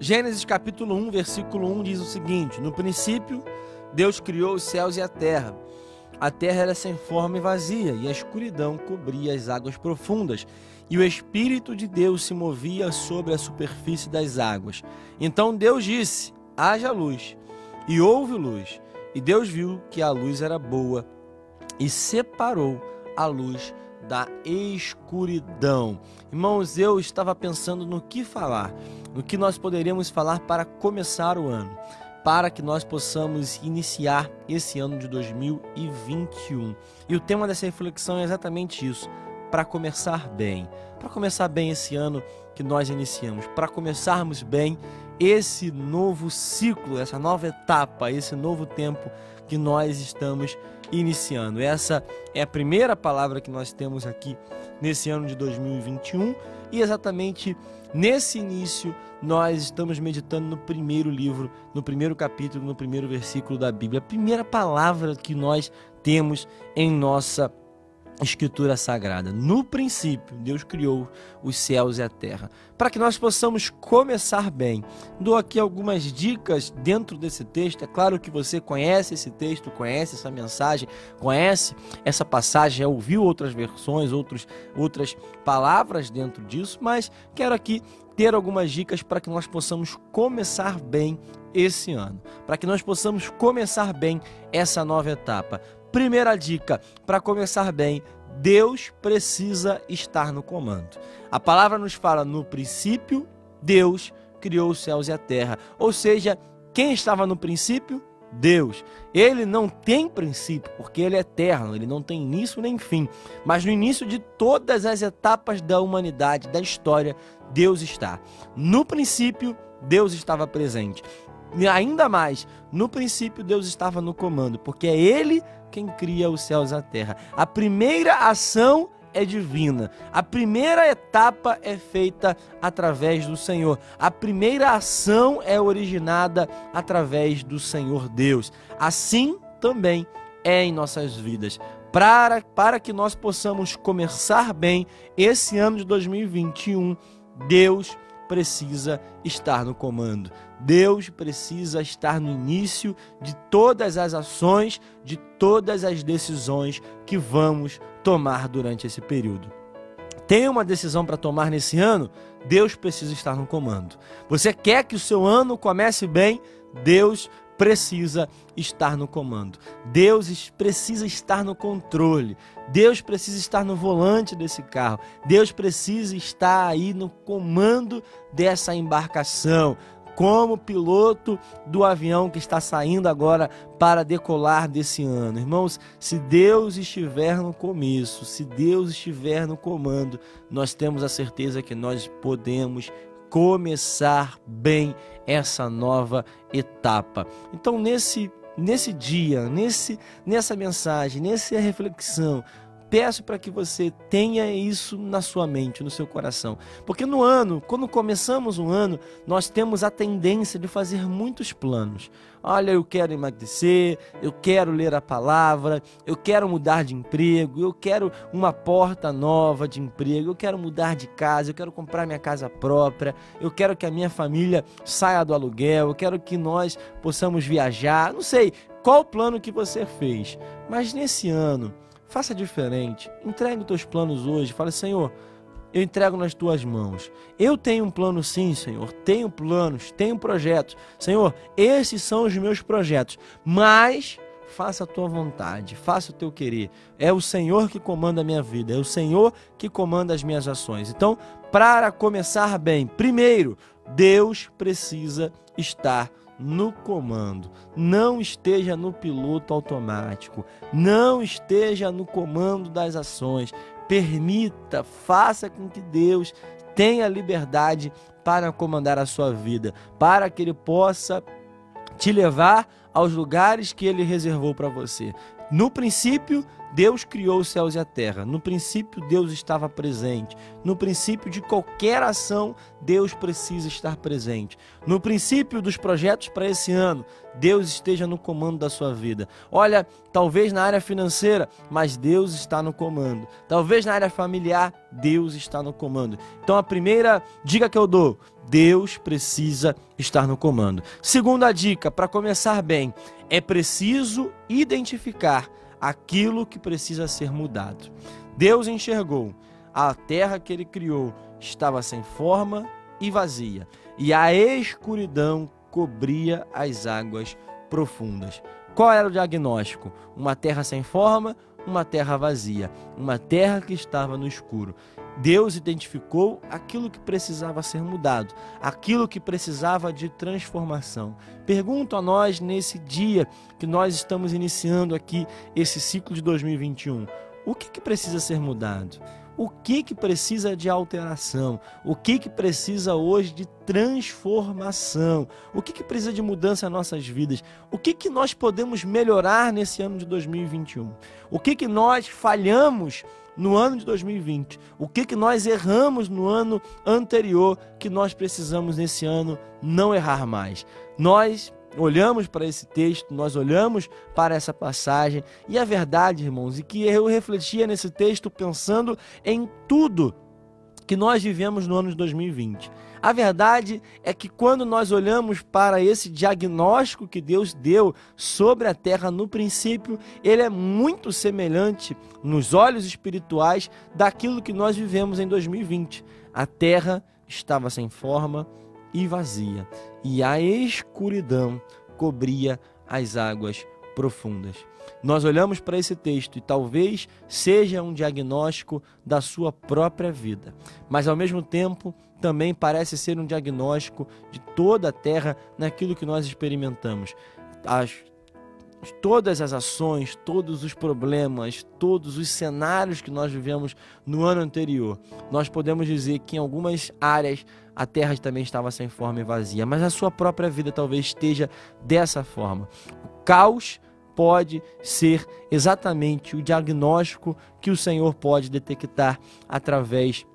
Gênesis capítulo 1, versículo 1 diz o seguinte: No princípio, Deus criou os céus e a terra. A terra era sem forma e vazia, e a escuridão cobria as águas profundas, e o Espírito de Deus se movia sobre a superfície das águas. Então Deus disse: Haja luz, e houve luz. E Deus viu que a luz era boa, e separou a luz da escuridão. Irmãos, eu estava pensando no que falar, no que nós poderíamos falar para começar o ano para que nós possamos iniciar esse ano de 2021. E o tema dessa reflexão é exatamente isso: para começar bem. Para começar bem esse ano que nós iniciamos, para começarmos bem esse novo ciclo, essa nova etapa, esse novo tempo que nós estamos. Essa é a primeira palavra que nós temos aqui nesse ano de 2021 e exatamente nesse início nós estamos meditando no primeiro livro, no primeiro capítulo, no primeiro versículo da Bíblia, a primeira palavra que nós temos em nossa Escritura Sagrada. No princípio, Deus criou os céus e a terra. Para que nós possamos começar bem, dou aqui algumas dicas dentro desse texto. É claro que você conhece esse texto, conhece essa mensagem, conhece essa passagem, já ouviu outras versões, outros, outras palavras dentro disso, mas quero aqui ter algumas dicas para que nós possamos começar bem esse ano, para que nós possamos começar bem essa nova etapa. Primeira dica para começar bem: Deus precisa estar no comando. A palavra nos fala no princípio, Deus criou os céus e a terra. Ou seja, quem estava no princípio? Deus. Ele não tem princípio, porque ele é eterno, ele não tem início nem fim. Mas no início de todas as etapas da humanidade, da história, Deus está. No princípio, Deus estava presente. E ainda mais, no princípio, Deus estava no comando, porque é Ele quem cria os céus e a terra. A primeira ação é divina. A primeira etapa é feita através do Senhor. A primeira ação é originada através do Senhor Deus. Assim também é em nossas vidas. Para, para que nós possamos começar bem esse ano de 2021, Deus precisa estar no comando. Deus precisa estar no início de todas as ações, de todas as decisões que vamos tomar durante esse período. Tem uma decisão para tomar nesse ano? Deus precisa estar no comando. Você quer que o seu ano comece bem? Deus precisa estar no comando. Deus precisa estar no controle. Deus precisa estar no volante desse carro. Deus precisa estar aí no comando dessa embarcação como piloto do avião que está saindo agora para decolar desse ano. Irmãos, se Deus estiver no começo, se Deus estiver no comando, nós temos a certeza que nós podemos começar bem essa nova etapa. Então, nesse nesse dia, nesse nessa mensagem, nessa reflexão, peço para que você tenha isso na sua mente, no seu coração. Porque no ano, quando começamos um ano, nós temos a tendência de fazer muitos planos. Olha, eu quero emagrecer, eu quero ler a palavra, eu quero mudar de emprego, eu quero uma porta nova de emprego, eu quero mudar de casa, eu quero comprar minha casa própria, eu quero que a minha família saia do aluguel, eu quero que nós possamos viajar. Não sei qual o plano que você fez, mas nesse ano, Faça diferente. Entregue os teus planos hoje. Fale, Senhor, eu entrego nas tuas mãos. Eu tenho um plano sim, Senhor. Tenho planos, tenho projetos. Senhor, esses são os meus projetos. Mas faça a tua vontade, faça o teu querer. É o Senhor que comanda a minha vida, é o Senhor que comanda as minhas ações. Então, para começar bem, primeiro, Deus precisa estar no comando, não esteja no piloto automático, não esteja no comando das ações. Permita, faça com que Deus tenha liberdade para comandar a sua vida, para que Ele possa te levar aos lugares que Ele reservou para você. No princípio, Deus criou os céus e a terra. No princípio, Deus estava presente. No princípio de qualquer ação, Deus precisa estar presente. No princípio dos projetos para esse ano, Deus esteja no comando da sua vida. Olha, talvez na área financeira, mas Deus está no comando. Talvez na área familiar, Deus está no comando. Então a primeira dica que eu dou, Deus precisa estar no comando. Segunda dica, para começar bem, é preciso identificar aquilo que precisa ser mudado. Deus enxergou a terra que ele criou estava sem forma e vazia, e a escuridão cobria as águas profundas. Qual era o diagnóstico? Uma terra sem forma, uma terra vazia, uma terra que estava no escuro. Deus identificou aquilo que precisava ser mudado, aquilo que precisava de transformação. Pergunto a nós nesse dia que nós estamos iniciando aqui esse ciclo de 2021: o que, que precisa ser mudado? O que que precisa de alteração? O que que precisa hoje de transformação? O que que precisa de mudança em nossas vidas? O que que nós podemos melhorar nesse ano de 2021? O que que nós falhamos no ano de 2020? O que que nós erramos no ano anterior que nós precisamos nesse ano não errar mais? Nós olhamos para esse texto, nós olhamos para essa passagem, e a verdade, irmãos, e que eu refletia nesse texto pensando em tudo que nós vivemos no ano de 2020. A verdade é que quando nós olhamos para esse diagnóstico que Deus deu sobre a terra no princípio, ele é muito semelhante nos olhos espirituais daquilo que nós vivemos em 2020. A terra estava sem forma, e vazia, e a escuridão cobria as águas profundas. Nós olhamos para esse texto e talvez seja um diagnóstico da sua própria vida, mas ao mesmo tempo também parece ser um diagnóstico de toda a terra naquilo que nós experimentamos. As todas as ações, todos os problemas, todos os cenários que nós vivemos no ano anterior, nós podemos dizer que em algumas áreas a terra também estava sem forma e vazia, mas a sua própria vida talvez esteja dessa forma. O caos pode ser exatamente o diagnóstico que o Senhor pode detectar através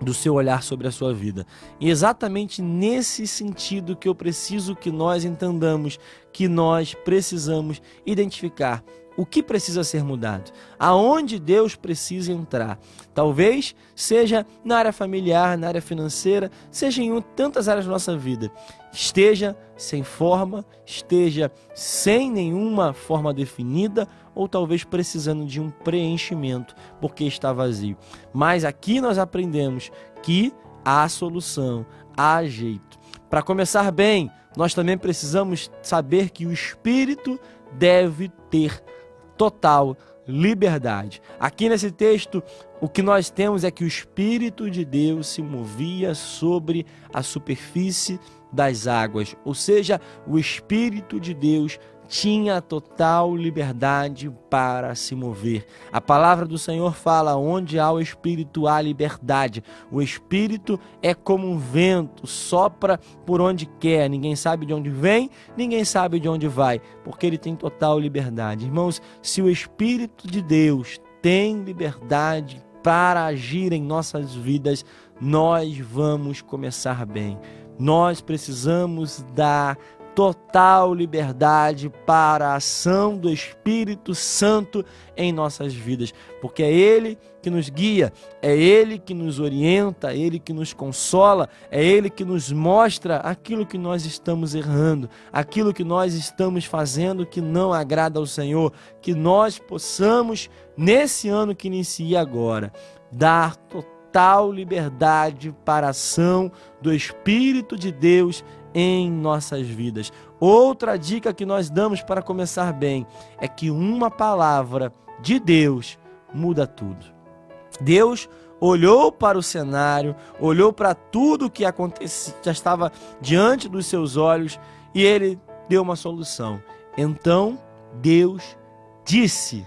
do seu olhar sobre a sua vida. E exatamente nesse sentido que eu preciso que nós entendamos que nós precisamos identificar o que precisa ser mudado, aonde Deus precisa entrar. Talvez seja na área familiar, na área financeira, seja em tantas áreas da nossa vida. Esteja sem forma, esteja sem nenhuma forma definida, ou talvez precisando de um preenchimento, porque está vazio. Mas aqui nós aprendemos que há solução, há jeito. Para começar bem, nós também precisamos saber que o Espírito deve ter total liberdade. Aqui nesse texto, o que nós temos é que o Espírito de Deus se movia sobre a superfície das águas, ou seja, o Espírito de Deus tinha total liberdade para se mover. A palavra do Senhor fala: onde há o Espírito, há liberdade. O Espírito é como um vento, sopra por onde quer. Ninguém sabe de onde vem, ninguém sabe de onde vai, porque ele tem total liberdade. Irmãos, se o Espírito de Deus tem liberdade para agir em nossas vidas, nós vamos começar bem. Nós precisamos dar total liberdade para a ação do Espírito Santo em nossas vidas, porque é Ele que nos guia, é Ele que nos orienta, é Ele que nos consola, é Ele que nos mostra aquilo que nós estamos errando, aquilo que nós estamos fazendo que não agrada ao Senhor, que nós possamos, nesse ano que inicia agora, dar total liberdade para a ação do Espírito de Deus em nossas vidas. Outra dica que nós damos para começar bem é que uma palavra de Deus muda tudo. Deus olhou para o cenário, olhou para tudo que acontecia, já estava diante dos seus olhos e ele deu uma solução. Então Deus disse,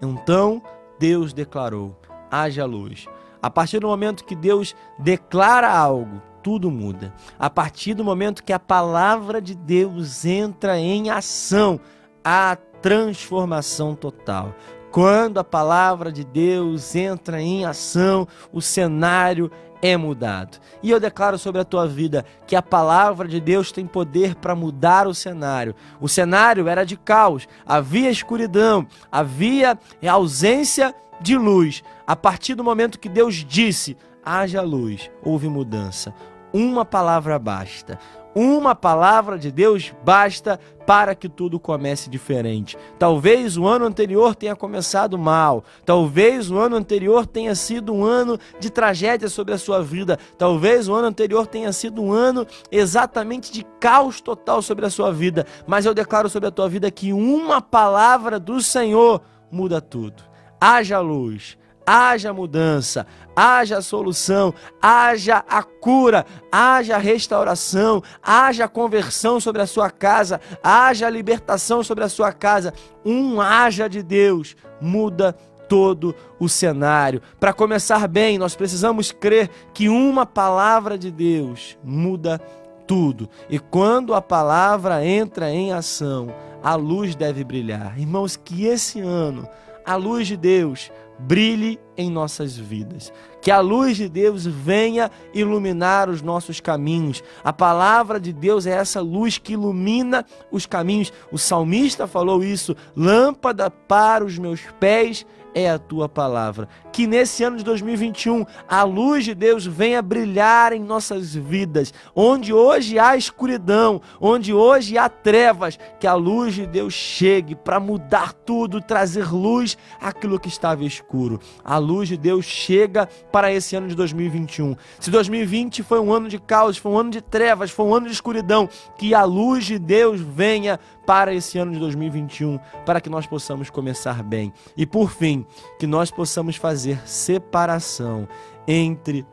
então Deus declarou: haja luz. A partir do momento que Deus declara algo, tudo muda. A partir do momento que a palavra de Deus entra em ação, a transformação total. Quando a palavra de Deus entra em ação, o cenário é mudado. E eu declaro sobre a tua vida que a palavra de Deus tem poder para mudar o cenário. O cenário era de caos, havia escuridão, havia ausência de luz. A partir do momento que Deus disse: haja luz, houve mudança. Uma palavra basta. Uma palavra de Deus basta para que tudo comece diferente. Talvez o ano anterior tenha começado mal, talvez o ano anterior tenha sido um ano de tragédia sobre a sua vida, talvez o ano anterior tenha sido um ano exatamente de caos total sobre a sua vida, mas eu declaro sobre a tua vida que uma palavra do Senhor muda tudo. Haja luz, haja mudança, haja solução, haja a cura, haja restauração, haja conversão sobre a sua casa, haja libertação sobre a sua casa. Um haja de Deus muda todo o cenário. Para começar bem, nós precisamos crer que uma palavra de Deus muda tudo. E quando a palavra entra em ação, a luz deve brilhar. Irmãos, que esse ano a luz de Deus brilhe em nossas vidas. Que a luz de Deus venha iluminar os nossos caminhos. A palavra de Deus é essa luz que ilumina os caminhos. O salmista falou isso: lâmpada para os meus pés é a tua palavra. Que nesse ano de 2021 a luz de Deus venha brilhar em nossas vidas. Onde hoje há escuridão, onde hoje há trevas, que a luz de Deus chegue para mudar tudo, trazer luz àquilo que estava escuro. A luz de Deus chega para esse ano de 2021. Se 2020 foi um ano de caos, foi um ano de trevas, foi um ano de escuridão, que a luz de Deus venha para esse ano de 2021, para que nós possamos começar bem. E por fim, que nós possamos fazer separação entre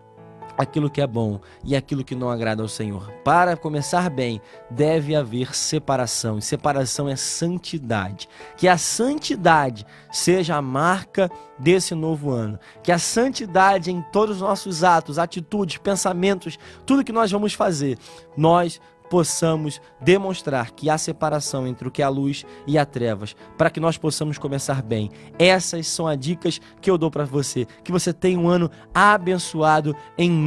aquilo que é bom e aquilo que não agrada ao Senhor. Para começar bem, deve haver separação. E separação é santidade. Que a santidade seja a marca desse novo ano. Que a santidade em todos os nossos atos, atitudes, pensamentos, tudo que nós vamos fazer, nós possamos demonstrar que há separação entre o que é a luz e a trevas, para que nós possamos começar bem. Essas são as dicas que eu dou para você. Que você tenha um ano abençoado em nome